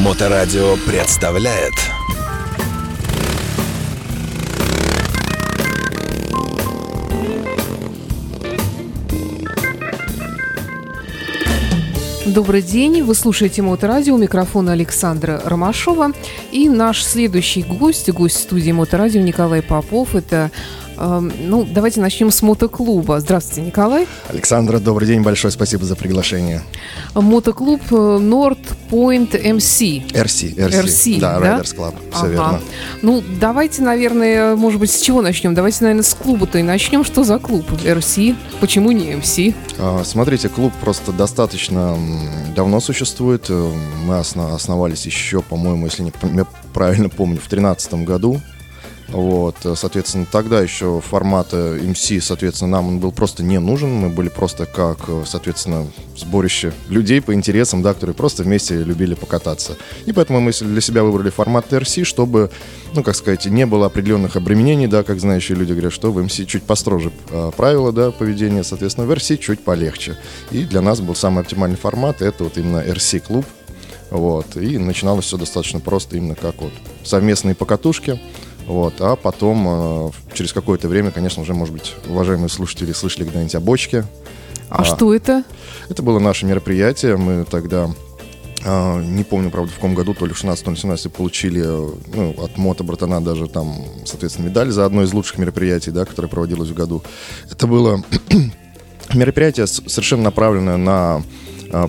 Моторадио представляет. Добрый день, вы слушаете Моторадио, у микрофона Александра Ромашова. И наш следующий гость, гость студии Моторадио Николай Попов, это ну, давайте начнем с мотоклуба. Здравствуйте, Николай. Александра, добрый день, большое спасибо за приглашение. Мотоклуб э, North Point MC. RC, RC. RC, да? да? Riders Club, все ага. верно. Ну, давайте, наверное, может быть, с чего начнем? Давайте, наверное, с клуба-то и начнем. Что за клуб? RC? Почему не MC? А, смотрите, клуб просто достаточно давно существует. Э, мы основались еще, по-моему, если не правильно помню, в 2013 году. Вот, соответственно, тогда еще формата MC, соответственно, нам он был просто не нужен. Мы были просто как, соответственно, сборище людей по интересам, да, которые просто вместе любили покататься. И поэтому мы для себя выбрали формат RC, чтобы, ну, как сказать, не было определенных обременений, да, как знающие люди говорят, что в MC чуть построже э, правила, да, поведения, соответственно, в RC чуть полегче. И для нас был самый оптимальный формат, это вот именно RC-клуб, вот, и начиналось все достаточно просто, именно как вот совместные покатушки, вот, а потом, э, через какое-то время, конечно, уже, может быть, уважаемые слушатели слышали когда-нибудь о бочке. А, а что это? Это было наше мероприятие. Мы тогда Uh, не помню, правда, в каком году, то ли в 16 то ли 17 получили ну, от Мото Братана даже там, соответственно, медаль за одно из лучших мероприятий, да, которое проводилось в году. Это было мероприятие совершенно направленное на а,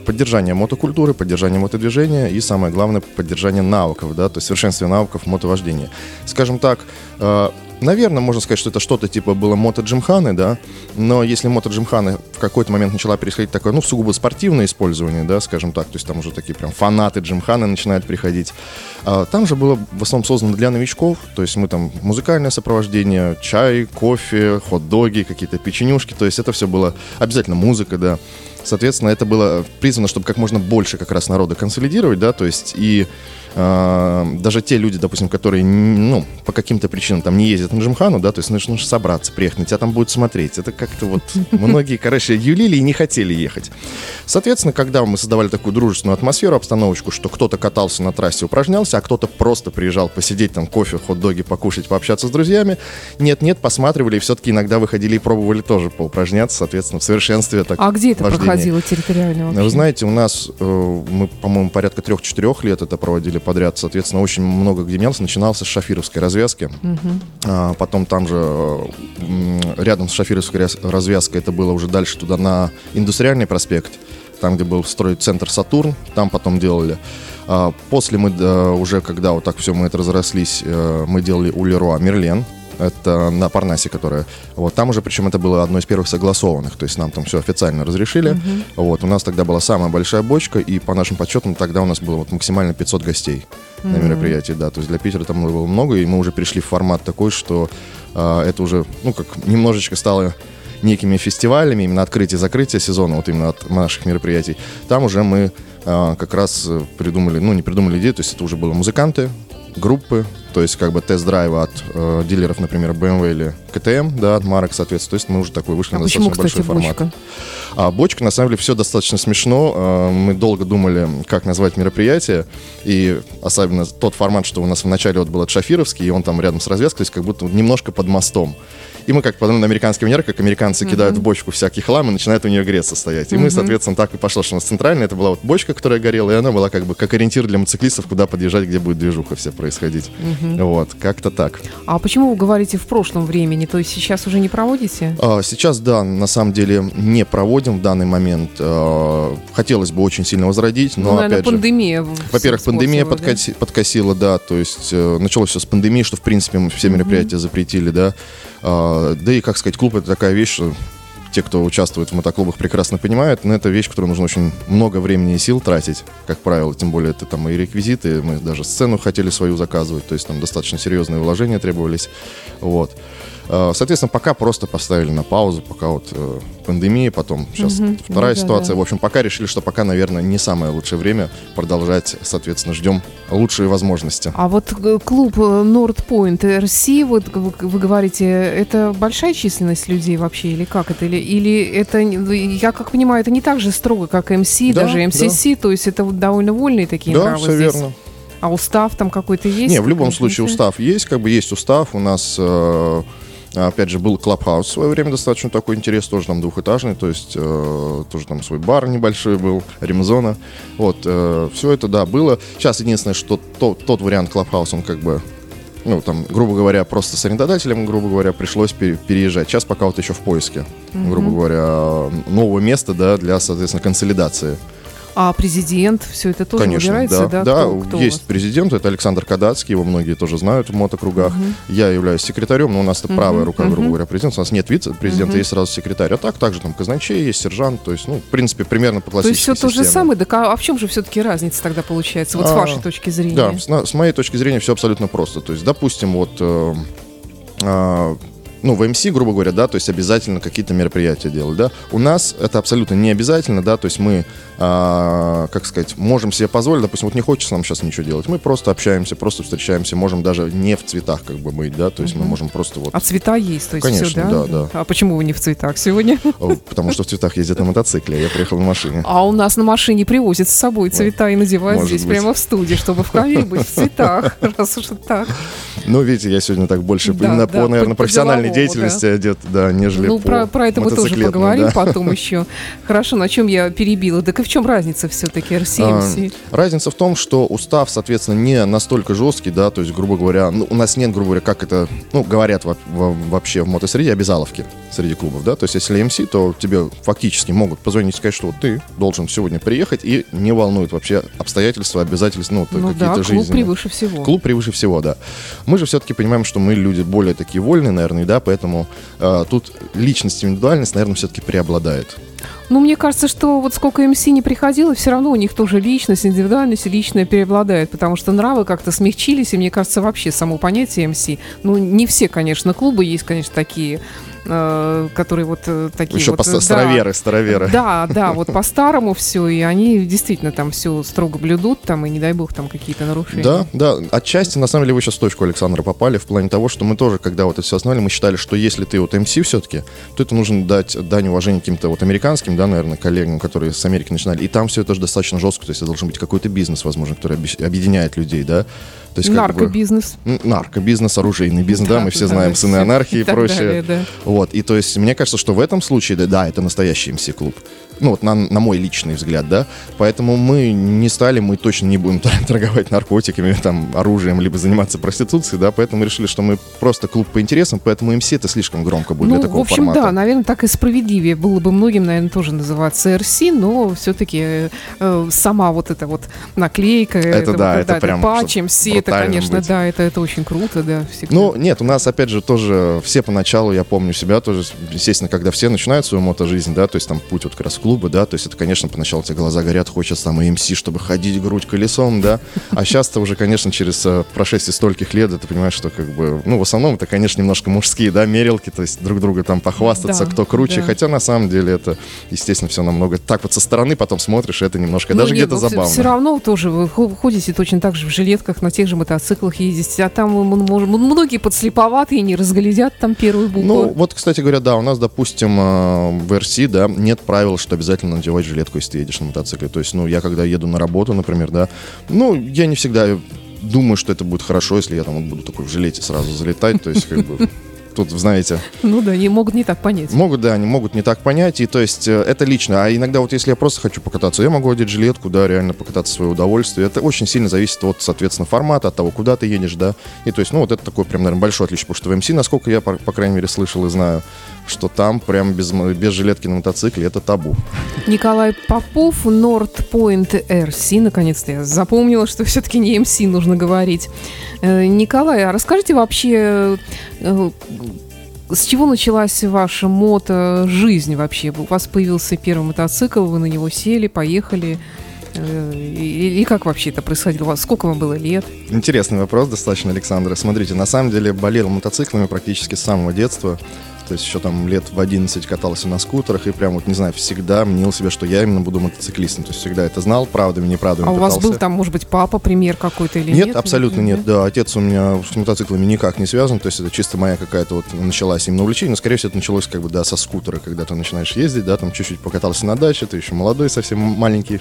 поддержание мотокультуры, поддержание мотодвижения и, самое главное, поддержание навыков, да, то есть совершенствование навыков мотовождения. Скажем так, а, Наверное, можно сказать, что это что-то типа было мото джимханы, да, но если мото джимханы в какой-то момент начала переходить такое, ну, сугубо спортивное использование, да, скажем так, то есть там уже такие прям фанаты джимханы начинают приходить, а, там же было в основном создано для новичков, то есть мы там музыкальное сопровождение, чай, кофе, хот-доги, какие-то печенюшки, то есть это все было обязательно музыка, да, Соответственно, это было призвано, чтобы как можно больше как раз народа консолидировать, да, то есть и э, даже те люди, допустим, которые, ну, по каким-то причинам там не ездят на Джимхану, да, то есть нужно собраться, приехать, на тебя там будут смотреть. Это как-то вот многие, короче, юлили и не хотели ехать. Соответственно, когда мы создавали такую дружественную атмосферу, обстановочку, что кто-то катался на трассе, упражнялся, а кто-то просто приезжал посидеть там, кофе, хот-доги покушать, пообщаться с друзьями, нет-нет, посматривали и все-таки иногда выходили и пробовали тоже поупражняться, соответственно, в совершенстве. Так, а где это проходило территориально вообще? Вы знаете, у нас, э, мы, по-моему, порядка трех-четырех лет это проводили подряд, соответственно, очень много где менялся. Начинался с Шафировской развязки, угу. потом там же рядом с Шафировской развязкой это было уже дальше туда на Индустриальный проспект, там, где был строить центр Сатурн, там потом делали. А, после мы уже, когда вот так все мы это разрослись, э, мы делали у Леруа Мерлен, это на Парнасе, которая... Вот там уже, причем это было одно из первых согласованных, то есть нам там все официально разрешили. Uh-huh. Вот, у нас тогда была самая большая бочка, и по нашим подсчетам тогда у нас было вот максимально 500 гостей uh-huh. на мероприятии, да, то есть для Питера там было много, и мы уже перешли в формат такой, что э, это уже, ну, как немножечко стало некими фестивалями, именно открытие-закрытие сезона, вот именно от наших мероприятий, там уже мы а, как раз придумали, ну не придумали идею, то есть это уже были музыканты, группы, то есть как бы тест-драйва от э, дилеров, например, BMW или KTM, да, от марок, соответственно. То есть мы уже такой вышли а на почему, достаточно кстати, большой формат. А бочка, на самом деле, все достаточно смешно. Э, мы долго думали, как назвать мероприятие, и особенно тот формат, что у нас вначале вот был от Шафировский, и он там рядом с развязкой, то есть как будто немножко под мостом. И мы как подумали на американский манер, как американцы uh-huh. кидают в бочку всякий хлам и начинают у нее греться стоять. И uh-huh. мы, соответственно, так и пошло, что у нас центральная, это была вот бочка, которая горела, и она была как бы как ориентир для мотоциклистов, куда подъезжать, где будет движуха вся происходить. Uh-huh. Вот, как-то так. А почему вы говорите в прошлом времени? То есть сейчас уже не проводите? А, сейчас, да, на самом деле не проводим в данный момент. А, хотелось бы очень сильно возродить, но ну, наверное, опять же... пандемия. Во-первых, пандемия подкоси, да? подкосила, да, то есть э, началось все с пандемии, что, в принципе, мы все мероприятия uh-huh. запретили, да. А, да и, как сказать, клуб это такая вещь, что те, кто участвует в мотоклубах, прекрасно понимают, но это вещь, которую нужно очень много времени и сил тратить, как правило, тем более это там и реквизиты, мы даже сцену хотели свою заказывать, то есть там достаточно серьезные вложения требовались, вот. Э, Соответственно, пока просто поставили на паузу, пока вот э, пандемия, потом сейчас Мгм. вторая Да-да-да. ситуация. В общем, пока решили, что пока, наверное, не самое лучшее время продолжать. Соответственно, ждем лучшие возможности. А вот э, клуб Nord Point RC, вот вы, вы говорите, это большая численность людей вообще или как это? Или, или это, я как понимаю, это не так же строго, как МС, Да, даже МСС, то есть это вот довольно вольные такие да, нравы все здесь. верно. А устав там какой-то есть? Не, в любом случае устав есть, как бы есть устав. У нас, э, опять же, был клабхаус в свое время достаточно такой интерес, тоже там двухэтажный, то есть э, тоже там свой бар небольшой был, ремзона. Вот, все это, да, было. Сейчас единственное, что то- тот вариант клабхаус, он как бы ну, там, грубо говоря, просто с арендодателем, грубо говоря, пришлось пере- переезжать. Сейчас пока вот еще в поиске, грубо говоря, нового места, да, для, соответственно, консолидации. А президент, все это тоже Конечно, выбирается, да. да? Кто- кто у есть президент, это Александр Кадацкий, его многие тоже знают в мотокругах. Я являюсь секретарем, но у нас это правая рука, грубо говоря, президента. У нас нет вице-президента, есть сразу секретарь. А так также там казначей, есть сержант, то есть, ну, в принципе, примерно по То есть классической все то же системе. самое, так а, а в чем же все-таки разница тогда получается, вот с А, вашей точки зрения? Да, с, на- с моей точки зрения все абсолютно просто. То есть, допустим, вот, э, а, ну, в МС, грубо говоря, да, то есть обязательно какие-то мероприятия делать, да. У нас это абсолютно не обязательно, да, то есть мы, а, как сказать, можем себе позволить, допустим, вот не хочется нам сейчас ничего делать, мы просто общаемся, просто встречаемся, можем даже не в цветах как бы быть, да, то есть мы можем просто вот, А цвета есть, то есть Конечно, все, да? да, да. А почему вы не в цветах сегодня? потому что в цветах ездят на мотоцикле, а я приехал на машине. А у нас на машине привозят с собой цвета и надевают здесь прямо в студии, чтобы в камере быть в цветах, раз уж так. Ну, видите, я сегодня так больше наверное, по- деятельности одет, да, нежели Ну, по про, про это мы тоже поговорим да. потом еще. Хорошо, на чем я перебила. Так и в чем разница все-таки RCMC? А, Разница в том, что устав, соответственно, не настолько жесткий, да, то есть, грубо говоря, ну, у нас нет, грубо говоря, как это, ну, говорят во- во- вообще в мотосреде, обязаловки среди клубов, да, то есть, если MC, то тебе фактически могут позвонить и сказать, что ты должен сегодня приехать, и не волнует вообще обстоятельства, обязательства, ну, Ну какие-то да, клуб жизненные. превыше всего. Клуб превыше всего, да. Мы же все-таки понимаем, что мы люди более такие вольные, наверное, да, поэтому э, тут личность, индивидуальность, наверное, все-таки преобладает. Ну, мне кажется, что вот сколько МС не приходило, все равно у них тоже личность, индивидуальность личная преобладает, потому что нравы как-то смягчились, и мне кажется, вообще само понятие МС, ну, не все, конечно, клубы, есть, конечно, такие, э, которые вот э, такие Еще вот... по э, да. староверы, староверы. Да, да, вот по-старому все, и они действительно там все строго блюдут, там, и не дай бог там какие-то нарушения. Да, да, отчасти, на самом деле, вы сейчас в точку Александра попали, в плане того, что мы тоже, когда вот это все основали, мы считали, что если ты вот МС все-таки, то это нужно дать дань уважения каким-то вот американским, да, наверное, коллегам, которые с Америки начинали, и там все это же достаточно жестко, то есть это должен быть какой-то бизнес, возможно, который объ- объединяет людей, да, то есть как бы- Наркобизнес. Наркобизнес, оружейный бизнес, да, Да, мы все да, знаем, сыны все. анархии и И прочее. далее, да. Вот, и то есть мне кажется, что в этом случае, да, да это настоящий МС-клуб. Ну, вот на, на мой личный взгляд, да. Поэтому мы не стали, мы точно не будем торговать наркотиками, там, оружием, либо заниматься проституцией, да, поэтому решили, что мы просто клуб по интересам, поэтому МС это слишком громко будет Ну, для такого в общем, формата. да, наверное, так и справедливее было бы многим, наверное, тоже называться РС, но все-таки сама вот эта вот наклейка, Это да, это прям, патч, чтоб МС, это, конечно, быть. да, это, это очень круто, да, всегда. Ну, нет, у нас, опять же, тоже все поначалу, я помню себя тоже, естественно, когда все начинают свою мотожизнь, да, то есть там путь вот как раз в клубы, да, то есть это, конечно, поначалу тебе глаза горят, хочется там МС, чтобы ходить грудь колесом, да, а сейчас-то уже, конечно, через э, прошествие стольких лет, ты понимаешь, что как бы, ну, в основном это, конечно, немножко мужские, да, мерилки, то есть друг друга там похвастаться, Да, кто круче, да. хотя на самом деле это, естественно, все намного, так вот со стороны потом смотришь, это немножко, даже где-то забавно. Все Ну, равно тоже вы хо- ходите точно так же в жилетках, на тех же мотоциклах ездите, а там многие подслеповатые не разглядят там первую букву. Ну, вот, кстати говоря, да, у нас, допустим, э, в РС, да, нет правил, что обязательно надевать жилетку, если ты едешь на мотоцикле. То есть, ну, я когда еду на работу, например, да, ну, я не всегда думаю, что это будет хорошо, если я там буду такой в жилете сразу залетать, то есть, как бы, тут, знаете, Ну да, они могут не так понять. Могут, да, они могут не так понять, и то есть э, это лично. А иногда вот если я просто хочу покататься, я могу одеть жилетку, да, реально покататься в свое удовольствие. Это очень сильно зависит от, соответственно, формата, от того, куда ты едешь, да. И то есть, ну, вот это такое прям, наверное, большое отличие, потому что в МС, насколько я, по, по крайней мере, слышал и знаю, что там прям без, без жилетки на мотоцикле это табу. Николай Попов, Nord Point RC. Наконец-то я запомнила, что все-таки не MC нужно говорить. Э, Николай, а расскажите вообще, э, с чего началась ваша мото-жизнь вообще? У вас появился первый мотоцикл, вы на него сели, поехали. Э, И, и как вообще это происходило? Сколько вам было лет? Интересный вопрос достаточно, Александра. Смотрите, на самом деле болел мотоциклами практически с самого детства. То есть еще там лет в 11 катался на скутерах и прям вот, не знаю, всегда мнил себе, что я именно буду мотоциклистом. То есть всегда это знал, правдами, неправдами А у вас пытался. был там, может быть, папа, пример какой-то или нет? Нет, абсолютно нет. Да, отец у меня с мотоциклами никак не связан. То есть это чисто моя какая-то вот началась именно увлечение. Но, скорее всего, это началось как бы, да, со скутера, когда ты начинаешь ездить, да, там чуть-чуть покатался на даче, ты еще молодой, совсем маленький.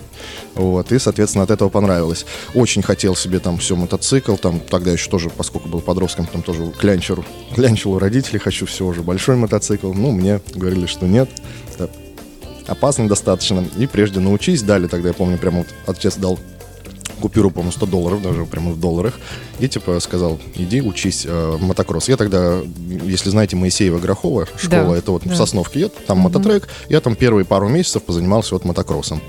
Вот, и, соответственно, от этого понравилось. Очень хотел себе там все мотоцикл, там тогда еще тоже, поскольку был подростком, там тоже клянчил, клянчил у родителей, хочу все уже большой мотоцикл. Ну, мне говорили, что нет. Это опасно достаточно. И прежде научись, дали тогда, я помню, прямо вот отец дал купюру, по-моему, 100 долларов, даже прямо в долларах, и типа сказал, иди учись э, мотокросс. Я тогда, если знаете, Моисеева Грохова школа, Да, это вот да. в Сосновке, я, там мототрек, я там первые пару месяцев позанимался вот мотокроссом.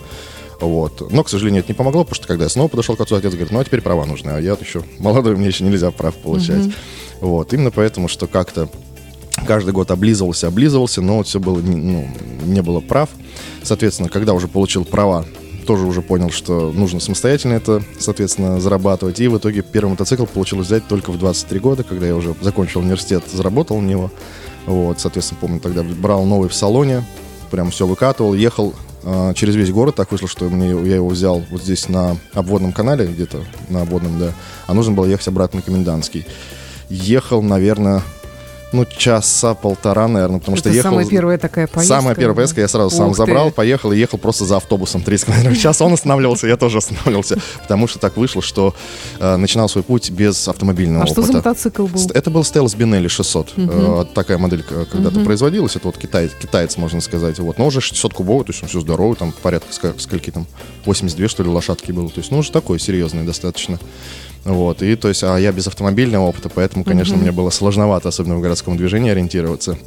Вот. Но, к сожалению, это не помогло, потому что когда я снова подошел к отцу, отец говорит, ну а теперь права нужны, а я еще молодой, мне еще нельзя прав получать. Вот. Именно поэтому, что как-то каждый год облизывался, облизывался, но все было, ну, не было прав. Соответственно, когда уже получил права, тоже уже понял, что нужно самостоятельно это, соответственно, зарабатывать. И в итоге первый мотоцикл получилось взять только в 23 года, когда я уже закончил университет, заработал на него. Вот, соответственно, помню, тогда брал новый в салоне, прям все выкатывал, ехал а, через весь город. Так вышло, что мне, я его взял вот здесь на обводном канале, где-то на обводном, да. А нужно было ехать обратно на Комендантский. Ехал, наверное, ну, часа полтора, наверное, потому Это что ехал... самая первая такая поездка. Самая первая поездка, я сразу сам ты. забрал, поехал и ехал просто за автобусом 30 км в час. Он останавливался, я тоже останавливался, потому что так вышло, что э, начинал свой путь без автомобильного А что за опыта. мотоцикл был? Это был Стелс Бинелли 600. Э, такая модель э, когда-то производилась. Это вот китай, китаец, можно сказать. Вот. Но уже 600 кубовый, то есть он все здоровый, там порядка скольки там, 82, что ли, лошадки было. То есть, ну, уже такой серьезный достаточно. Вот, и то есть, а я без автомобильного опыта, поэтому, конечно, мне было сложновато, особенно в городском движении, ориентироваться.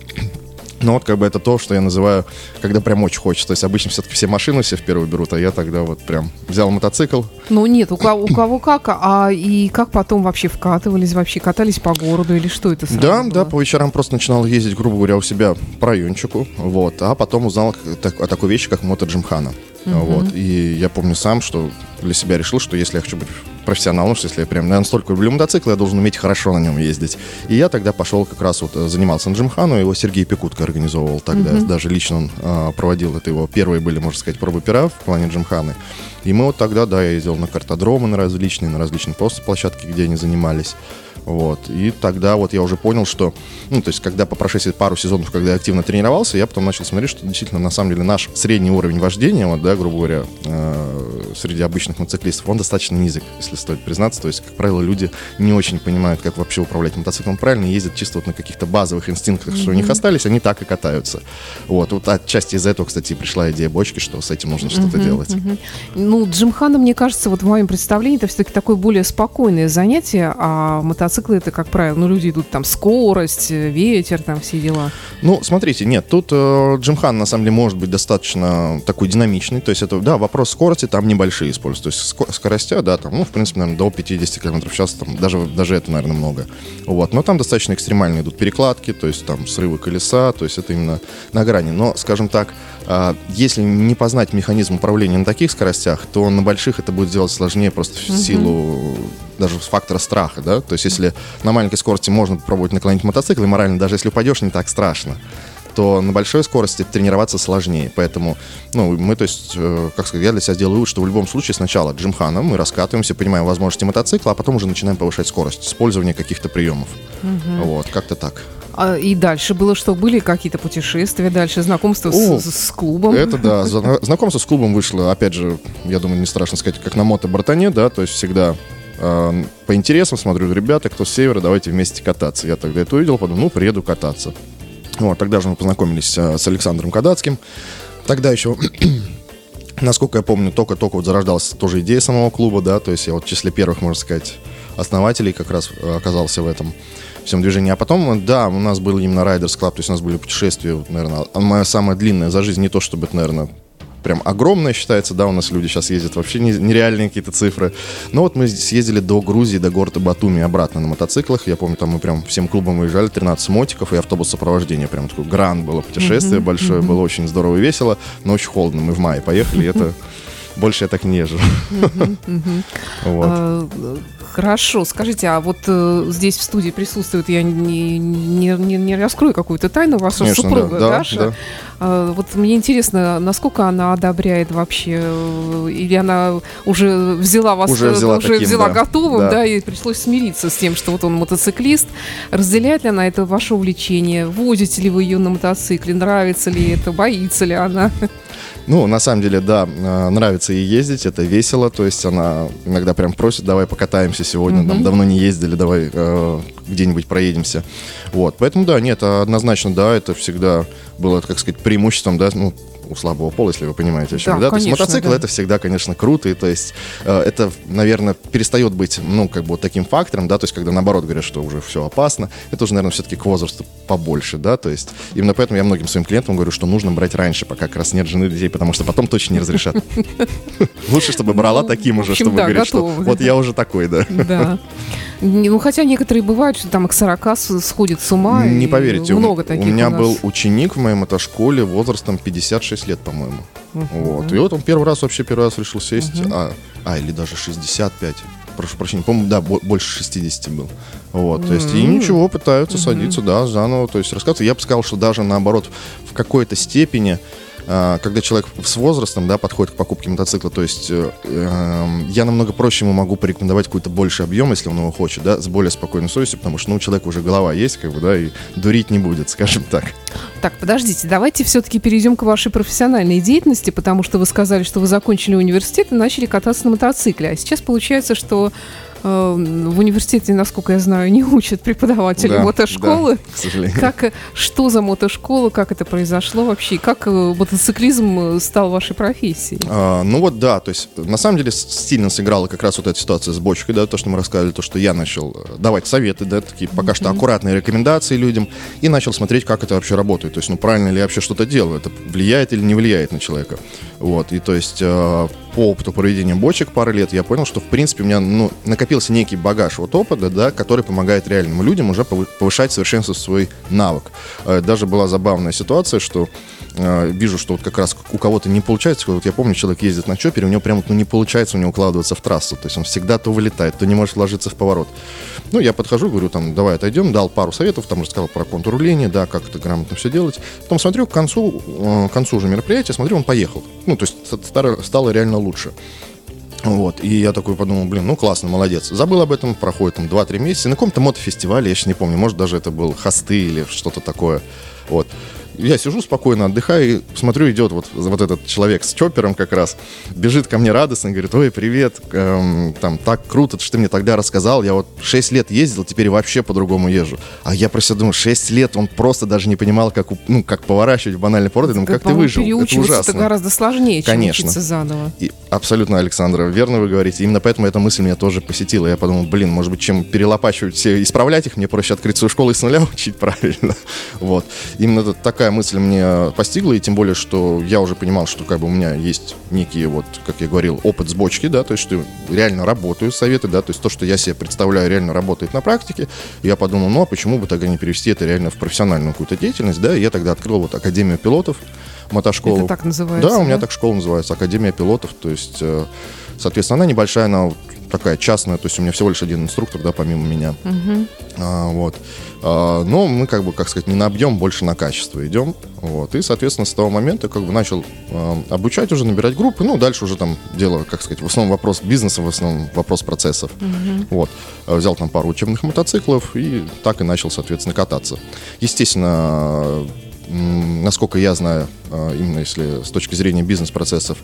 Но вот как бы это то, что я называю, когда прям очень хочется. То есть обычно все-таки все машины все в первую берут, а я тогда вот прям взял мотоцикл, Ну нет, у кого, у кого как, а и как потом вообще вкатывались, вообще катались по городу или что это Да, было? да, по вечерам просто начинал ездить, грубо говоря, у себя по райончику, вот, а потом узнал так- о такой вещи, как мото Джимхана. Вот, и я помню сам, что для себя решил, что если я хочу быть профессионалом, что если я прям настолько люблю мотоцикл, я должен уметь хорошо на нем ездить. И я тогда пошел как раз вот э, занимался на Джимхану, его Сергей Пекутко организовывал тогда, даже лично он а, проводил это его, первые были, можно сказать, пробы пера в плане Джимханы. И мы вот тогда, да, я ездил на картодромы на различные, на различные просто площадки, где они занимались. Вот. И тогда вот я уже понял, что, ну, то есть, когда по прошествии пару сезонов, когда я активно тренировался, я потом начал смотреть, что действительно, на самом деле, наш средний уровень вождения, вот, да, грубо говоря, э, среди обычных мотоциклистов, он достаточно низок, если стоит признаться. То есть, как правило, люди не очень понимают, как вообще управлять мотоциклом правильно, ездят чисто вот на каких-то базовых инстинктах, что у них остались, они так и катаются. Вот. Вот отчасти из этого, кстати, пришла идея бочки, что с этим нужно что-то делать. Ну, Джимхана, мне кажется, вот в моем представлении, это все-таки такое более спокойное занятие, а мотоциклы это, как правило, ну, люди идут там скорость, ветер, там все дела. Ну, смотрите, нет, тут э, Джимхан на самом деле может быть достаточно такой динамичный. То есть это, да, вопрос скорости там небольшие используются. То есть ско- скоростя, да, там, ну, в принципе, наверное, до 50 км в час, там, даже, даже это, наверное, много. Вот, но там достаточно экстремально идут перекладки, то есть там срывы колеса, то есть это именно на грани. Но, скажем так, а, если не познать механизм управления на таких скоростях, то на больших это будет делать сложнее просто в силу даже фактора страха, да, то есть если на маленькой скорости можно попробовать наклонить мотоцикл, и морально даже если упадешь, не так страшно, то на большой скорости тренироваться сложнее. Поэтому, ну, мы, то есть, э, как сказать, я для себя сделаю вывод, что в любом случае сначала джимхана, мы раскатываемся, понимаем возможности мотоцикла, а потом уже начинаем повышать скорость, использование каких-то приемов. Вот, как-то так. А, и дальше было что? Были какие-то путешествия дальше, знакомство с- О, с, с клубом? Это да. Зна- Знакомство с клубом вышло, опять же, я думаю, не страшно сказать, как на мото-братане, да, то есть всегда э, по интересам смотрю, ребята, кто с севера, давайте вместе кататься. Я тогда это увидел, подумал, ну, приеду кататься. Вот, тогда же мы познакомились э, с Александром Кадацким. Тогда еще, насколько я помню, только-только вот зарождалась тоже идея самого клуба, да, то есть я вот в числе первых, можно сказать, основателей как раз э, оказался в этом всем движении. А потом, да, у нас был именно Riders Club, то есть у нас были путешествия, наверное, моя самая длинная за жизнь, не то чтобы наверное, прям огромное считается, да, у нас люди сейчас ездят вообще не- нереальные какие-то цифры. Но вот мы съездили до Грузии, до города Батуми обратно на мотоциклах. Я помню, там мы прям всем клубом выезжали, 13 мотиков и автобус сопровождения. Прям такой гранд было путешествие большое, было очень здорово и весело, но очень холодно. Мы в мае поехали, и это больше я так не езжу. Хорошо, скажите, а вот э, здесь в студии присутствует, я не, не, не, не раскрою какую-то тайну, Конечно, супруга да, Даша. Да, да. А, вот мне интересно, насколько она одобряет вообще, э, или она уже взяла вас, уже взяла, уже таким, взяла да. готовым, да. да, и пришлось смириться с тем, что вот он мотоциклист. Разделяет ли она это ваше увлечение? Возите ли вы ее на мотоцикле? Нравится ли это? Боится ли она? Ну, на самом деле, да, э, нравится ей ездить, это весело, то есть она иногда прям просит, давай покатаемся сегодня, mm-hmm. там давно не ездили, давай э, где-нибудь проедемся. Вот, поэтому, да, нет, однозначно, да, это всегда было, как сказать, преимуществом, да, ну, у слабого пола, если вы понимаете, о чем. Да, да? Конечно, то есть мотоцикл да. это всегда, конечно, круто, и то есть э, это, наверное, перестает быть, ну, как бы вот таким фактором, да, то есть когда наоборот говорят, что уже все опасно, это уже, наверное, все-таки к возрасту побольше, да, то есть именно поэтому я многим своим клиентам говорю, что нужно брать раньше, пока как раз нет жены, детей, потому что потом точно не разрешат. Лучше, чтобы брала таким уже, чтобы говорить, что вот я уже такой, да. Да. Ну, хотя некоторые бывают, что там к 40 сходят с ума. Не поверите, много таких у меня был ученик в моей мотошколе возрастом 56 лет, по-моему. Uh-huh. Вот. И вот он первый раз, вообще первый раз решил сесть. Uh-huh. А, а, или даже 65 прошу прощения, по-моему, да, больше 60 был. Вот, mm-hmm. то есть, и ничего, пытаются mm-hmm. садиться, да, заново, то есть рассказывать. Я бы сказал, что даже наоборот, в какой-то степени когда человек с возрастом да, подходит к покупке мотоцикла, то есть э, эм, я намного проще ему могу порекомендовать какой-то больший объем, если он его хочет, да, с более спокойной совестью, потому что ну, у человека уже голова есть, как бы, да, и дурить не будет, скажем так. Так, подождите, давайте все-таки перейдем к вашей профессиональной деятельности, потому что вы сказали, что вы закончили университет и начали кататься на мотоцикле. А сейчас получается, что в университете, насколько я знаю, не учат преподаватели да, мотошколы. Да, как, что за мотошкола, как это произошло вообще, как э, мотоциклизм э, стал вашей профессией? А, ну вот да, то есть на самом деле сильно сыграла как раз вот эта ситуация с бочкой, да, то, что мы рассказывали, то, что я начал э, давать советы, да, такие пока mm-hmm. что аккуратные рекомендации людям, и начал смотреть, как это вообще работает, то есть, ну, правильно ли я вообще что-то делаю, это влияет или не влияет на человека. Вот, и то есть по опыту проведения бочек пары лет я понял, что, в принципе, у меня ну, накопился некий багаж вот опыта, да, который помогает реальным людям уже повышать совершенство свой навык. Э, даже была забавная ситуация, что э, вижу, что вот как раз у кого-то не получается, вот я помню, человек ездит на чопере, у него прям ну, не получается у него укладываться в трассу, то есть он всегда то вылетает, то не может вложиться в поворот. Ну, я подхожу, говорю, там, давай отойдем, дал пару советов, там рассказал про контур руления, да, как это грамотно все делать. Потом смотрю, к концу, э, к концу уже мероприятия, смотрю, он поехал. Ну, то есть стало реально лучше. Вот, и я такой подумал, блин, ну классно, молодец. Забыл об этом, проходит там 2-3 месяца. На каком-то мотофестивале, я сейчас не помню, может даже это был хосты или что-то такое. Вот я сижу спокойно, отдыхаю, и смотрю, идет вот, вот этот человек с чопером как раз, бежит ко мне радостно, говорит, ой, привет, эм, там, так круто, что ты мне тогда рассказал, я вот 6 лет ездил, теперь вообще по-другому езжу. А я просто думаю, 6 лет он просто даже не понимал, как, ну, как поворачивать банальный поворот, я думаю, как ты выжил, это ужасно. это гораздо сложнее, чем Конечно. учиться заново. И абсолютно, Александра, верно вы говорите, именно поэтому эта мысль меня тоже посетила, я подумал, блин, может быть, чем перелопачивать все, исправлять их, мне проще открыть свою школу и с нуля учить правильно, вот. Именно такая мысль мне постигла, и тем более, что я уже понимал, что как бы у меня есть некий вот, как я говорил, опыт с бочки, да, то есть что реально работаю советы, да, то есть то, что я себе представляю, реально работает на практике. Я подумал, ну а почему бы тогда не перевести это реально в профессиональную какую-то деятельность, да, и я тогда открыл вот Академию пилотов, мотошколу. Это так называется? Да, у меня так школа называется, Академия пилотов, то есть, э, соответственно, она небольшая, она такая частная, то есть у меня всего лишь один инструктор, да, помимо меня. Угу. А, вот. А, но мы, как бы, как сказать, не на объем, больше на качество идем. Вот. И, соответственно, с того момента, как бы, начал а, обучать уже, набирать группы. Ну, дальше уже там дело, как сказать, в основном вопрос бизнеса, в основном вопрос процессов. Угу. Вот. А, взял там пару учебных мотоциклов и так и начал, соответственно, кататься. Естественно, насколько я знаю, именно если с точки зрения бизнес-процессов,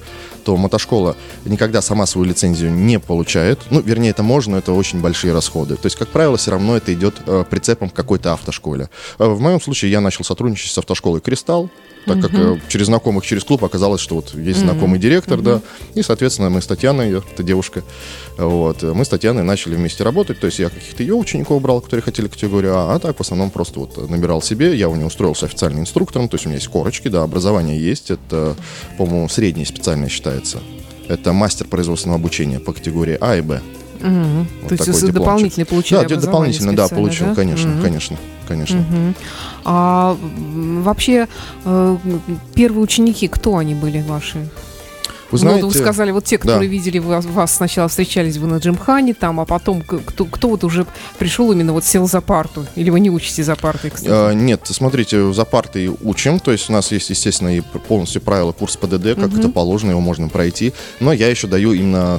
то мотошкола никогда сама свою лицензию не получает. Ну, вернее, это можно, но это очень большие расходы. То есть, как правило, все равно это идет а, прицепом к какой-то автошколе. А в моем случае я начал сотрудничать с автошколой «Кристалл», так как uh через знакомых, через клуб оказалось, что вот есть знакомый директор, да, и, соответственно, мы с Татьяной, это девушка, вот, мы с Татьяной начали вместе работать, то есть я каких-то ее учеников брал, которые хотели категорию А, а так в основном просто вот набирал себе, я у нее устроился официальным инструктором, то есть у меня есть корочки, да, образование есть, это, по-моему, среднее специальное считается, это мастер производственного обучения по категории А и Б. Угу. Вот То есть дополнительно получили Да, дополнительно, да, получил, да? конечно, угу. конечно, конечно. Угу. А вообще э, первые ученики, кто они были ваши? Вы Ну, знаете, вот вы сказали, вот те, да. которые видели вас, вас сначала встречались вы на Джимхане, там, а потом кто, кто вот уже пришел именно вот сел за парту? Или вы не учите за партой, кстати? А, Нет, смотрите, за партой учим, то есть у нас есть, естественно, и полностью правила курс ПДД, как это положено, его можно пройти, но я еще даю именно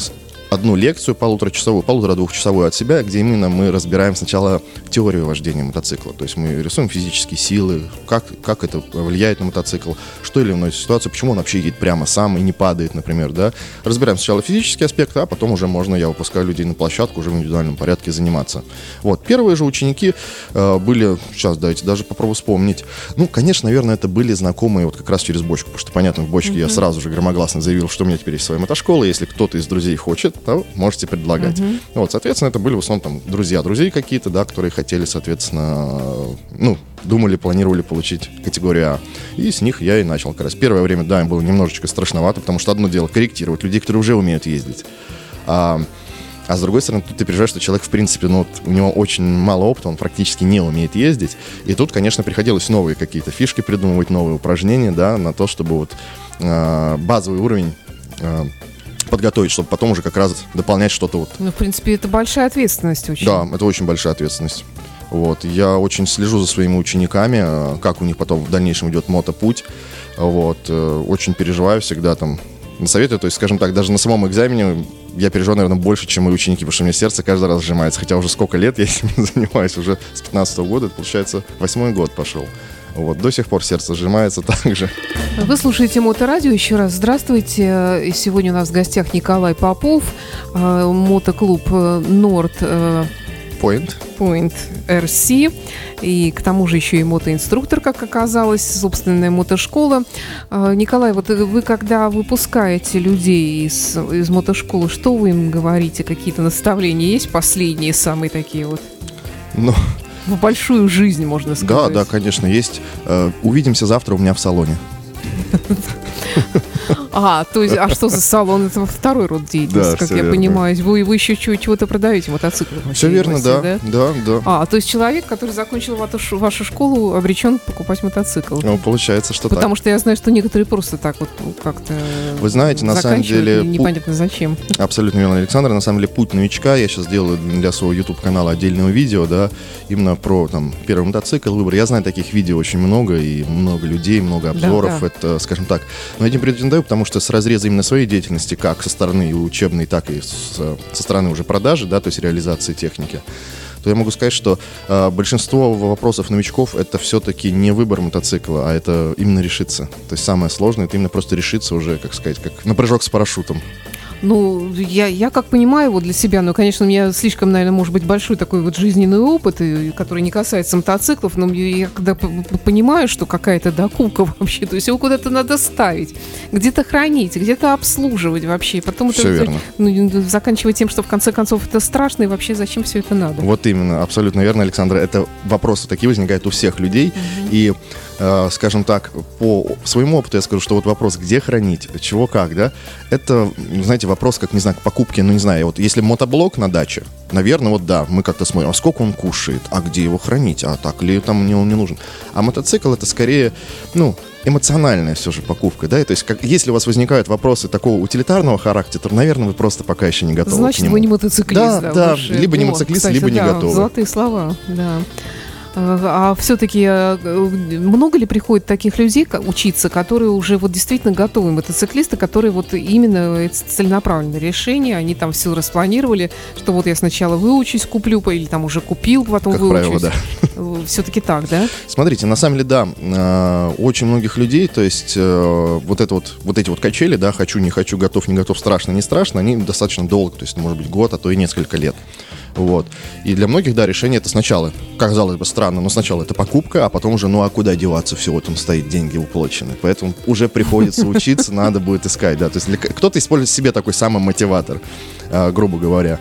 одну лекцию полуторачасовую, полутора-двухчасовую от себя, где именно мы разбираем сначала теорию вождения мотоцикла, то есть мы рисуем физические силы, как, как это влияет на мотоцикл, что или иную ситуацию, почему он вообще едет прямо сам и не падает, например, да. Разбираем сначала физические аспекты, а потом уже можно, я выпускаю людей на площадку уже в индивидуальном порядке заниматься. Вот, первые же ученики э, были, сейчас давайте даже попробую вспомнить, ну, конечно, наверное, это были знакомые вот как раз через бочку, потому что, понятно, в бочке я сразу же громогласно заявил, что у меня теперь есть своя мотошкола, если кто-то из друзей хочет, то можете предлагать. Вот, соответственно, это были в основном там друзья друзей какие-то, да, которые хотели, соответственно, ну, думали, планировали получить категорию А. И с них я и начал как раз. Первое время, да, им было немножечко страшновато, потому что одно дело корректировать людей, которые уже умеют ездить. А, а с другой стороны, тут ты переживаешь, что человек, в принципе, ну, вот, у него очень мало опыта, он практически не умеет ездить. И тут, конечно, приходилось новые какие-то фишки придумывать, новые упражнения, да, на то, чтобы вот а, базовый уровень а, подготовить, чтобы потом уже как раз дополнять что-то вот Ну, в принципе, это большая ответственность очень. да, это очень большая ответственность. Вот. Я очень слежу за своими учениками, э, как у них потом в дальнейшем идет мотопуть. Вот. э, Очень переживаю всегда там на советы. То есть, скажем так, даже на самом экзамене я переживаю, наверное, больше, чем мои ученики, потому что у меня сердце каждый раз сжимается. Хотя уже сколько лет я этим занимаюсь, уже с 15 года, это, получается, восьмой год пошел. Вот, до сих пор сердце сжимается так же. Вы слушаете Моторадио. Еще раз здравствуйте. Сегодня у нас в гостях Николай Попов, э, мотоклуб э, Норд э, Point. Point RC. И к тому же еще и мотоинструктор, как оказалось, собственная мотошкола. Э, Николай, вот вы когда выпускаете людей из, из мотошколы, что вы им говорите? Какие-то наставления есть последние, самые такие вот? Ну, В большую жизнь, можно да, сказать. да, конечно, есть. Э, Увидимся завтра у меня в салоне. А, то есть, а что за салон? Это второй род деятельности, Да, как я верно. понимаю. Вы, вы еще чего- чего-то продаете, мотоциклы? по Все верно, да, да, да. А, то есть человек, который закончил вашу, вашу школу, обречен покупать мотоцикл. Ну, получается, что так. Потому что я знаю, что некоторые просто так вот ну, как-то Вы знаете, на самом деле, непонятно зачем. Абсолютно верно, Александр. На самом деле, путь новичка. Я сейчас делаю для своего YouTube-канала отдельного видео, да, именно про там первый мотоцикл, выбор. Я знаю таких видео очень много, и много людей, много Да, обзоров. да. Это, скажем так. Но я не претендую, потому что с разреза именно своей деятельности, как со стороны и учебной, так и с- со стороны уже продажи, да, то есть реализации техники, то я могу сказать, что э, большинство вопросов новичков это все-таки не выбор мотоцикла, а это именно решиться. То есть самое сложное это именно просто решиться уже, как сказать, как на прыжок с парашютом. Ну, я, я как понимаю его для себя, ну, конечно, у меня слишком, наверное, может быть, большой такой вот жизненный опыт, и- который не касается мотоциклов, но я когда понимаю, что какая-то докупка вообще, то есть его куда-то надо ставить, где-то хранить, где-то обслуживать вообще, и потом Всё верно. ну, заканчивая тем, что в конце концов это страшно, и вообще зачем все это надо? Вот именно, абсолютно верно, Александра. Это вопросы такие возникают у всех людей. И, э, скажем так, по своему опыту я скажу, что вот вопрос, где хранить, чего как, да, это, знаете, вопрос, как, не знаю, к покупке, ну, не знаю, вот если мотоблок на даче, наверное, вот да, мы как-то смотрим, а сколько он кушает, а где его хранить, а так ли там мне он не нужен. А мотоцикл это скорее, ну, эмоциональная все же покупка, да, и то есть как, если у вас возникают вопросы такого утилитарного характера, то, наверное, вы просто пока еще не готовы к Значит, нему. вы не мотоциклист, Да, да? да, либо не О, мотоциклист, кстати, либо не да, готовы. Золотые слова, да. А все-таки много ли приходит таких людей учиться, которые уже вот действительно готовые мотоциклисты, которые вот именно это целенаправленное решение, они там все распланировали, что вот я сначала выучусь, куплю, или там уже купил, потом Как правило, выучусь. да. Все-таки так, да? Смотрите, на самом деле, да, э, очень многих людей, то есть э, вот это вот, вот эти вот качели, да, хочу, не хочу, готов, не готов, страшно, не страшно, они достаточно долго, то есть, может быть, год, а то и несколько лет. Вот. И для многих, да, решение это сначала, казалось бы, странно, но сначала это покупка, а потом уже, ну а куда деваться, все, вот он стоит, деньги уплачены. Поэтому уже приходится учиться, надо будет искать, да. То есть кто-то использует себе такой самый мотиватор, грубо говоря.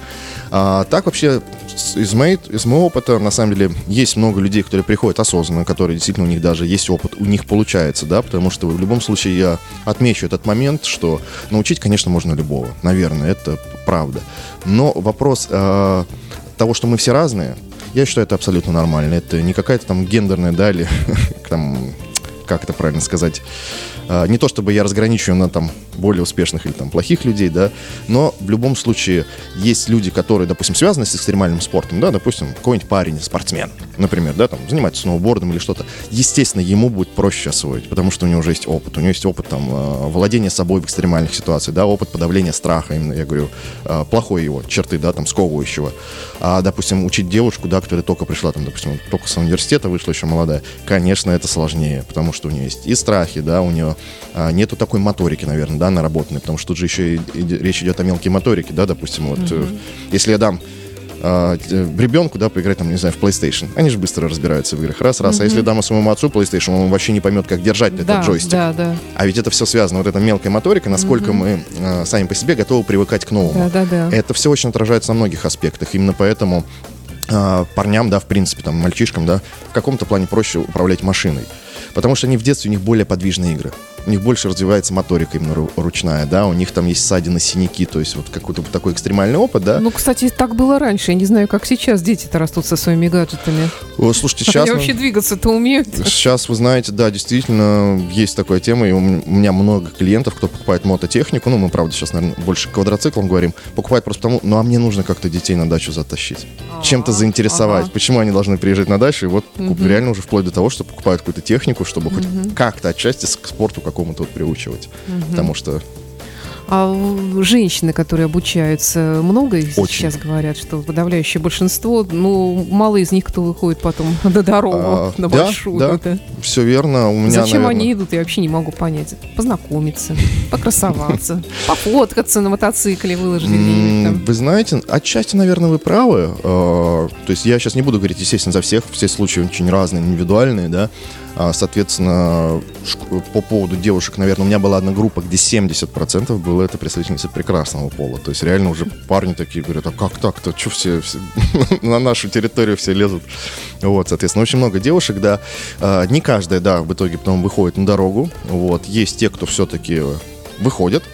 А так вообще из, моей, из моего опыта, на самом деле, есть много людей, которые приходят осознанно, которые действительно у них даже есть опыт, у них получается, да, потому что в любом случае я отмечу этот момент, что научить, конечно, можно любого, наверное, это правда. Но вопрос э, того, что мы все разные, я считаю, это абсолютно нормально. Это не какая-то там гендерная, да, или там, как это правильно сказать, а, не то чтобы я разграничиваю на там более успешных или там плохих людей, да, но в любом случае есть люди, которые, допустим, связаны с экстремальным спортом, да, допустим, какой-нибудь парень, спортсмен, например, да, там, занимается сноубордом или что-то, естественно, ему будет проще освоить, потому что у него уже есть опыт, у него есть опыт там э, владения собой в экстремальных ситуациях, да, опыт подавления страха, именно, я говорю, э, плохой его черты, да, там, сковывающего. А, допустим, учить девушку, да, которая только пришла, там, допустим, только с университета вышла еще молодая, конечно, это сложнее, потому что у нее есть и страхи, да, у нее а, нету такой моторики, наверное, да, наработанной, потому что тут же еще и, и, речь идет о мелкой моторике, да, допустим, вот, mm-hmm. если я дам э, ребенку, да, поиграть, там, не знаю, в PlayStation. Они же быстро разбираются в играх. Раз, раз. Mm-hmm. А если дам своему отцу PlayStation, он вообще не поймет, как держать да, этот джойстик. Да, да. А ведь это все связано, вот эта мелкая моторика, насколько mm-hmm. мы э, сами по себе готовы привыкать к новому. Да, да, да. Это все очень отражается на многих аспектах. Именно поэтому э, парням, да, в принципе, там, мальчишкам, да, в каком-то плане проще управлять машиной. Потому что они в детстве, у них более подвижные игры у них больше развивается моторика именно ручная, да, у них там есть ссадины, синяки, то есть вот какой-то такой экстремальный опыт, да. Ну, кстати, так было раньше, я не знаю, как сейчас дети-то растут со своими гаджетами. О, слушайте, сейчас... Они вообще двигаться-то умеют. Сейчас, вы знаете, да, действительно, есть такая тема, и у меня много клиентов, кто покупает мототехнику, ну, мы, правда, сейчас, наверное, больше квадроциклом говорим, покупают просто потому, ну, а мне нужно как-то детей на дачу затащить, а, чем-то заинтересовать, почему они должны приезжать на дачу, и вот реально уже вплоть до того, что покупают какую-то технику, чтобы хоть как-то отчасти к спорту какому-то вот приучивать. Угу. Потому что а женщины, которые обучаются, много их Очень. сейчас говорят, что подавляющее большинство, ну, мало из них кто выходит потом на дорогу, а, на большую. Да, да, все верно. У меня, Зачем наверное... они идут, я вообще не могу понять. Познакомиться, покрасоваться, пофоткаться на мотоцикле, выложить Вы знаете, отчасти, наверное, вы правы. А, то есть я сейчас не буду говорить, естественно, за всех, все случаи очень разные, индивидуальные, да. А, соответственно, по поводу девушек, наверное, у меня была одна группа, где 70% было это представительницы прекрасного пола. То есть реально уже парни такие говорят, а как так-то? Что все, все на нашу территорию все лезут? Вот, соответственно, очень много девушек, да. А, не каждая, да, в итоге потом выходит на дорогу. Вот, есть те, кто все-таки выходят,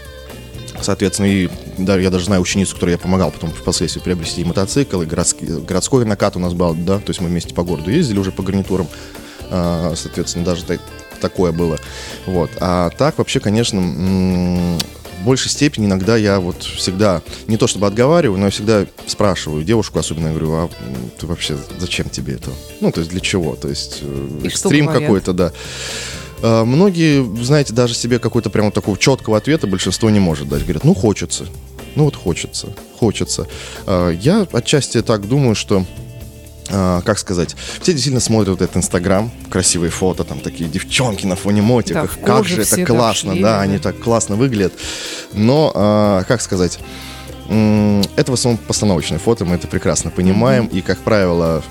Соответственно, и да, я даже знаю ученицу, которой я помогал потом впоследствии приобрести и мотоцикл, и городский, городской накат у нас был, да, то есть мы вместе по городу ездили уже по гарнитурам. А, соответственно, даже так, такое было. Вот. А так вообще, конечно, в большей степени иногда я вот всегда, не то чтобы отговариваю, но я всегда спрашиваю девушку, особенно я говорю, а ты вообще зачем тебе это? Ну, то есть для чего? То есть э, И экстрим какой-то, да. А, многие, знаете, даже себе какой-то прямо такого четкого ответа большинство не может дать. Говорят, ну хочется. Ну вот хочется, хочется. А, я отчасти так думаю, что а, как сказать, все действительно смотрят вот этот Инстаграм, красивые фото, там такие девчонки на фоне мотиков, да, как же это классно, да, да, они так классно выглядят. Но, а, как сказать, это в основном постановочное фото, мы это прекрасно понимаем, mm-hmm. и, как правило,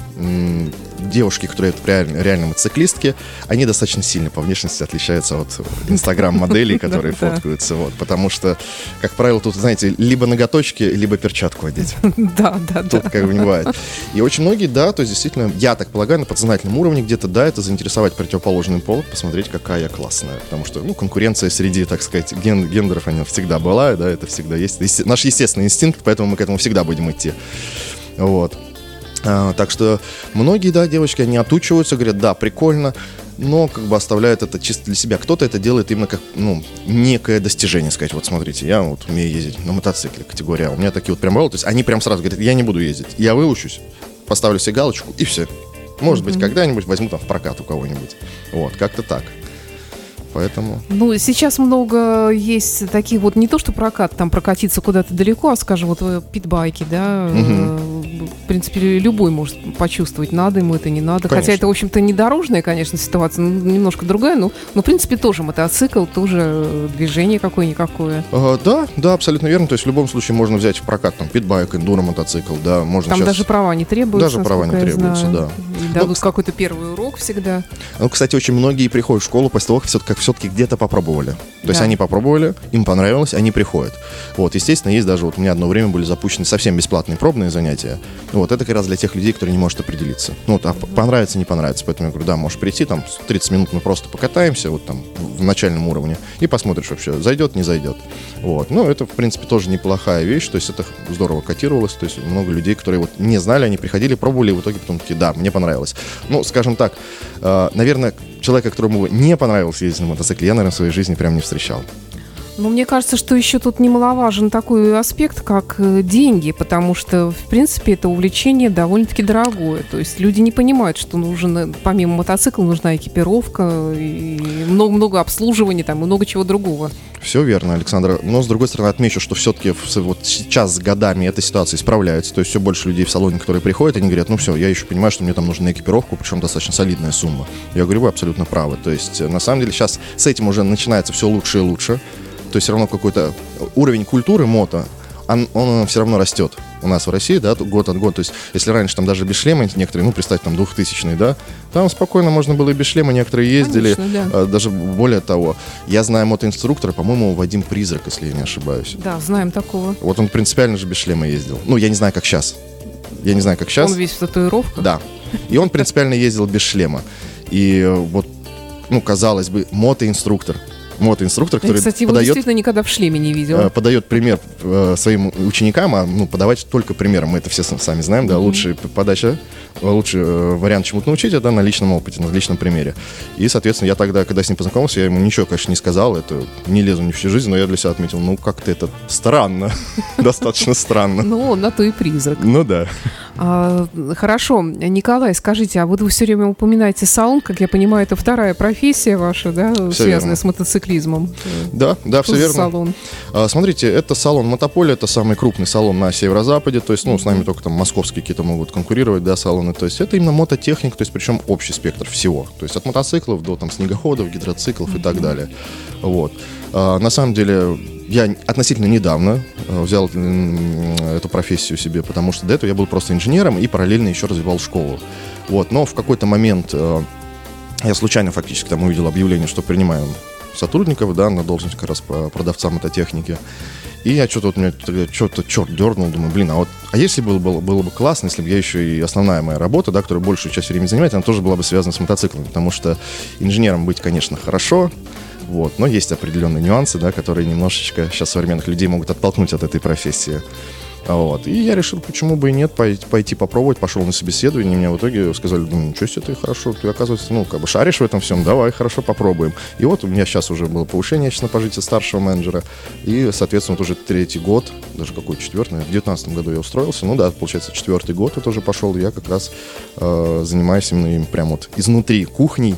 девушки, которые реально, реально мотоциклистки, они достаточно сильно по внешности отличаются от инстаграм-моделей, которые фоткаются. Вот, потому что, как правило, тут, знаете, либо ноготочки, либо перчатку одеть. Да, да, да. Тут как бы не бывает. И очень многие, да, то есть действительно, я так полагаю, на подсознательном уровне где-то, да, это заинтересовать противоположный пол, посмотреть, какая я классная. Потому что, ну, конкуренция среди, так сказать, ген гендеров, она всегда была, да, это всегда есть. Наш естественный инстинкт, поэтому мы к этому всегда будем идти. Вот. А, так что многие, да, девочки, они отучиваются, говорят, да, прикольно, но как бы оставляют это чисто для себя. Кто-то это делает именно как, ну, некое достижение, сказать, вот смотрите, я вот умею ездить на мотоцикле, категория, а у меня такие вот прям бывают, то есть они прям сразу говорят, я не буду ездить, я выучусь, поставлю себе галочку и все. Может mm-hmm. быть, когда-нибудь возьму там в прокат у кого-нибудь. Вот, как-то так поэтому... Ну, сейчас много есть таких вот, не то что прокат, там прокатиться куда-то далеко, а, скажем, вот питбайки, да, угу. В принципе, любой может почувствовать, надо ему это, не надо. Конечно. Хотя это, в общем-то, не дорожная, конечно, ситуация, немножко другая, но, но, в принципе, тоже мотоцикл, тоже движение какое-никакое. А, да, да, абсолютно верно. То есть в любом случае можно взять в прокат там питбайк, эндуро мотоцикл, да, можно Там сейчас... даже права не требуются. Даже права не требуются, да. Дадут ну, какой-то первый урок всегда. Ну, кстати, очень многие приходят в школу после того, как все-таки все-таки где-то попробовали. То да. есть они попробовали, им понравилось, они приходят. Вот, естественно, есть даже, вот у меня одно время были запущены совсем бесплатные пробные занятия. Вот, это как раз для тех людей, которые не могут определиться. Ну, вот, а понравится, не понравится. Поэтому я говорю, да, можешь прийти, там, 30 минут мы просто покатаемся, вот там, в начальном уровне, и посмотришь вообще, зайдет, не зайдет. Вот, ну, это, в принципе, тоже неплохая вещь, то есть это здорово котировалось, то есть много людей, которые вот не знали, они приходили, пробовали, и в итоге потом такие, да, мне понравилось. Ну, скажем так, э, наверное, человека, которому не понравилось ездить на мотоцикле, я, наверное, в своей жизни прям не встречал. Ну, мне кажется, что еще тут немаловажен такой аспект, как э, деньги, потому что, в принципе, это увлечение довольно-таки дорогое. То есть люди не понимают, что нужен, э, помимо мотоцикла, нужна экипировка и много-много обслуживания там, и много чего другого. Все верно, Александр. Но, с другой стороны, отмечу, что все-таки вот сейчас с годами эта ситуация исправляется. То есть все больше людей в салоне, которые приходят, они говорят, ну все, я еще понимаю, что мне там нужна экипировка, причем достаточно солидная сумма. Я говорю, вы абсолютно правы. То есть, на самом деле, сейчас с этим уже начинается все лучше и лучше то есть все равно какой-то уровень культуры мото, он, он все равно растет у нас в России, да, год от года. То есть, если раньше там даже без шлема некоторые, ну, представьте, там, 2000 да, там спокойно можно было и без шлема, некоторые ездили. Конечно, да. Даже более того, я знаю мотоинструктора, по-моему, Вадим Призрак, если я не ошибаюсь. Да, знаем такого. Вот он принципиально же без шлема ездил. Ну, я не знаю, как сейчас. Я не знаю, как сейчас. Он весь в татуировках? Да. И он принципиально ездил без шлема. И вот, ну, казалось бы, мотоинструктор – мотоинструктор, который Кстати, его подает, действительно никогда в шлеме не видел. Э, подает пример э, своим ученикам, а ну, подавать только примером. Мы это все сами знаем, да, mm-hmm. лучшая подача, лучший э, вариант чему-то научить, это на личном опыте, на личном примере. И, соответственно, я тогда, когда с ним познакомился, я ему ничего, конечно, не сказал, это не лезу ни всю жизнь, но я для себя отметил, ну, как-то это странно, достаточно странно. Ну, на то и призрак. Ну, да. А, хорошо, Николай, скажите, а вот вы все время упоминаете салон, как я понимаю, это вторая профессия ваша, да, все связанная верно. с мотоциклизмом? Да, да, все верно. салон? А, смотрите, это салон Мотополя, это самый крупный салон на северо-западе, то есть, ну, с нами только там московские какие-то могут конкурировать, да, салоны, то есть это именно мототехника, то есть причем общий спектр всего, то есть от мотоциклов до там снегоходов, гидроциклов и так далее, вот. А, на самом деле я относительно недавно э, взял эту профессию себе, потому что до этого я был просто инженером и параллельно еще развивал школу. Вот, но в какой-то момент э, я случайно фактически там увидел объявление, что принимаем сотрудников, да, на должность как раз по продавцам мототехники. И я что-то вот меня что-то черт дернул, думаю, блин, а вот, а если было, было, было бы классно, если бы я еще и основная моя работа, да, которая большую часть времени занимает, она тоже была бы связана с мотоциклами, потому что инженером быть, конечно, хорошо, вот. Но есть определенные нюансы, да, которые немножечко сейчас современных людей могут оттолкнуть от этой профессии. Вот. И я решил, почему бы и нет, пойти, попробовать. Пошел на собеседование, мне в итоге сказали, ну, ничего себе, ты хорошо, ты, оказывается, ну, как бы шаришь в этом всем, давай, хорошо, попробуем. И вот у меня сейчас уже было повышение, сейчас на пожитие старшего менеджера. И, соответственно, вот уже третий год, даже какой четвертый, в девятнадцатом году я устроился. Ну да, получается, четвертый год это уже пошел, я как раз э, занимаюсь именно им прям вот изнутри кухней.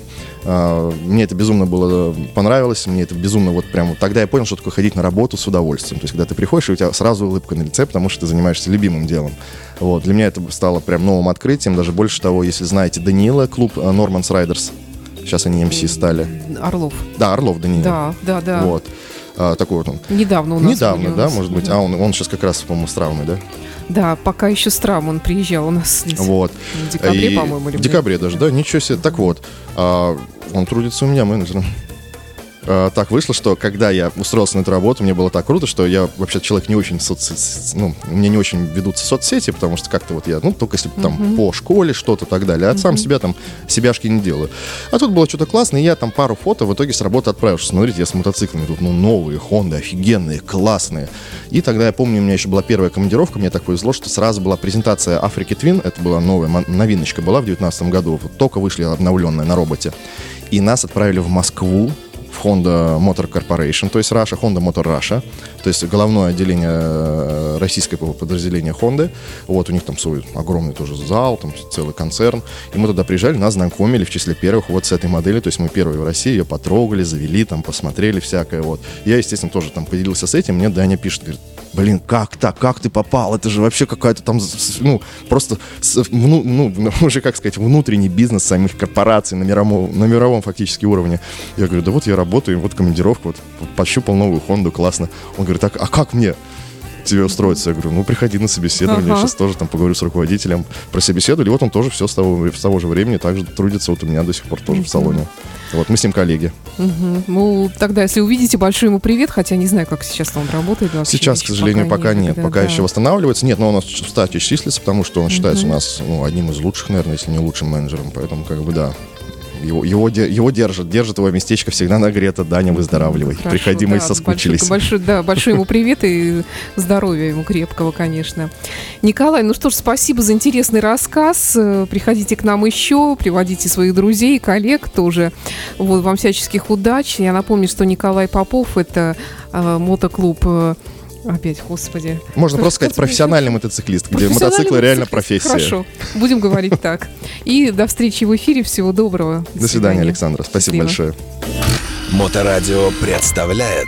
Э, мне это безумно было понравилось, мне это безумно вот прям... Тогда я понял, что такое ходить на работу с удовольствием. То есть, когда ты приходишь, и у тебя сразу улыбка на лице, потому что ты занимаешься любимым делом. Вот. Для меня это стало прям новым открытием. Даже больше того, если знаете Даниила, клуб Норманс Райдерс, сейчас они МС стали. Орлов. Да, Орлов Даниил. Да, да, да. Вот. А, такой вот он. Недавно у нас Недавно, да, может быть. А он, он сейчас как раз, по-моему, с травмой, да? Да, пока еще с травм он приезжал у нас здесь. Вот. В декабре, по-моему, или В декабре даже, да, ничего себе. Так вот, а, он трудится у меня менеджером. Э, так вышло, что когда я устроился на эту работу, мне было так круто, что я вообще человек не очень соц... ну, мне не очень ведутся соцсети, потому что как-то вот я, ну, только если там uh-huh. по школе что-то и так далее, а uh-huh. сам себя там, себяшки не делаю. А тут было что-то классное, и я там пару фото в итоге с работы отправил, что смотрите, я с мотоциклами тут, ну, новые, Honda, офигенные, классные. И тогда я помню, у меня еще была первая командировка, мне так повезло, что сразу была презентация Африки Twin, это была новая новиночка, была в 2019 году, вот только вышли обновленная на роботе. И нас отправили в Москву, Honda Motor Corporation, то есть Russia, Honda Motor Russia, то есть головное отделение э, российского подразделения Honda. Вот у них там свой огромный тоже зал, там целый концерн. И мы туда приезжали, нас знакомили в числе первых вот с этой модели. То есть мы первые в России ее потрогали, завели, там посмотрели всякое. Вот. Я, естественно, тоже там поделился с этим. Мне Даня пишет, говорит, блин, как так, как ты попал? Это же вообще какая-то там, ну, просто, ну, ну, уже, как сказать, внутренний бизнес самих корпораций на мировом, на мировом фактически уровне. Я говорю, да вот я работаю, вот командировка, вот пощупал новую Хонду, классно. Он говорит, так, а как мне? тебе устроиться? Я говорю, ну, приходи на собеседование, ага. сейчас тоже там поговорю с руководителем. Про собеседовали, вот он тоже все с того, с того же времени также трудится вот у меня до сих пор тоже в салоне. Вот, мы с ним коллеги. Угу. Ну, тогда, если увидите, большой ему привет, хотя не знаю, как сейчас он работает. Сейчас, к сожалению, пока, пока нет, да, пока да. еще восстанавливается. Нет, но он у нас в стате числится, потому что он считается угу. у нас ну, одним из лучших, наверное, если не лучшим менеджером, поэтому как бы да, его, его, его держит, держит его местечко всегда нагрето. Даня, выздоравливай. Хорошо, Приходи, мы да, соскучились. Большой, большой- да, большой ему привет и здоровья ему крепкого, конечно. Николай, ну что ж, спасибо за интересный рассказ. Э, Приходите к нам еще, приводите своих друзей, коллег тоже. Вот, вам всяческих удач. Я напомню, что Николай Попов – это э, мотоклуб э, Опять, господи. Можно Что- просто сказать профессиональный мотоциклист, где мотоциклы реально профессия. Хорошо, будем говорить так. И до встречи в эфире. Всего доброго. До свидания, Александра. Спасибо большое. Моторадио представляет